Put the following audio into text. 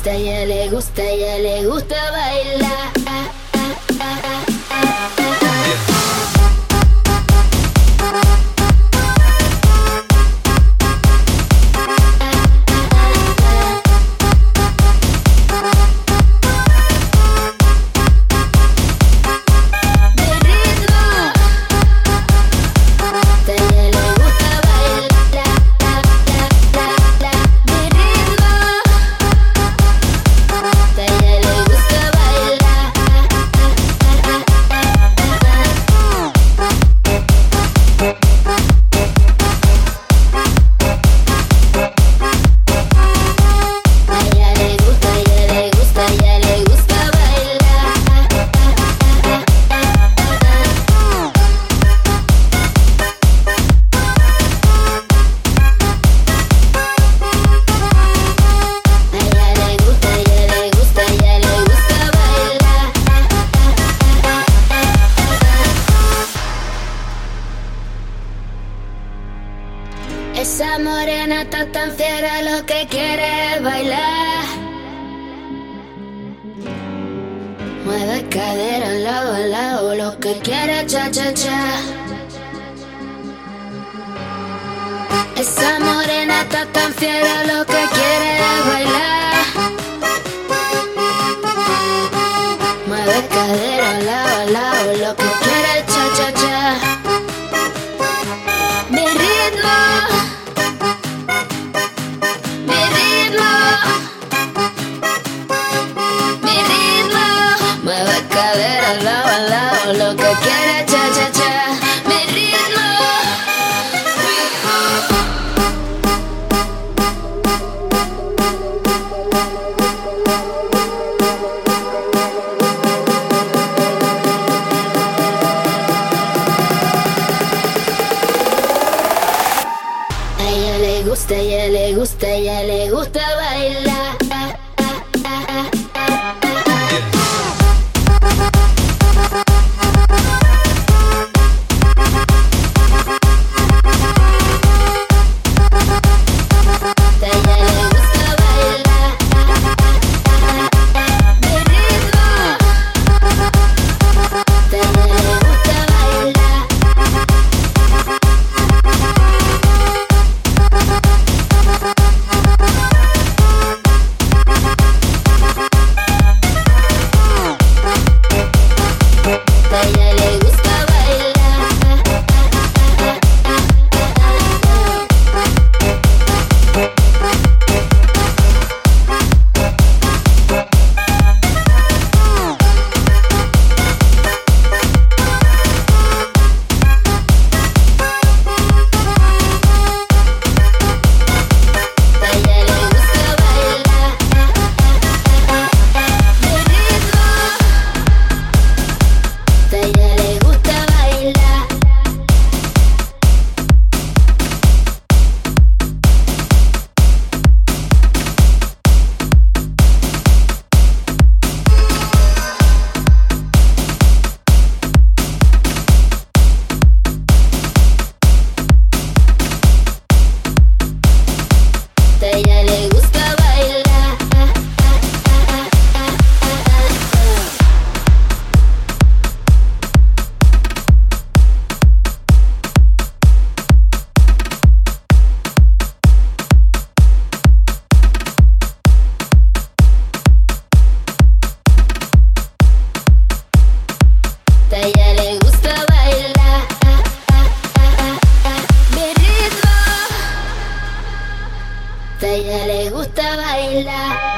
gusta, ya le gusta, ya le gusta bailar. Esa morena está tan fiera lo que quiere es bailar. Mueve cadera al lado al lado, lo que quiere cha cha cha. Esa morena está tan fiera lo Mueve cadera lado al lado, lo que quiere cha cha cha. Mi ritmo. A ella le gusta, a ella le gusta, a ella le gusta bailar. Ella le bailar.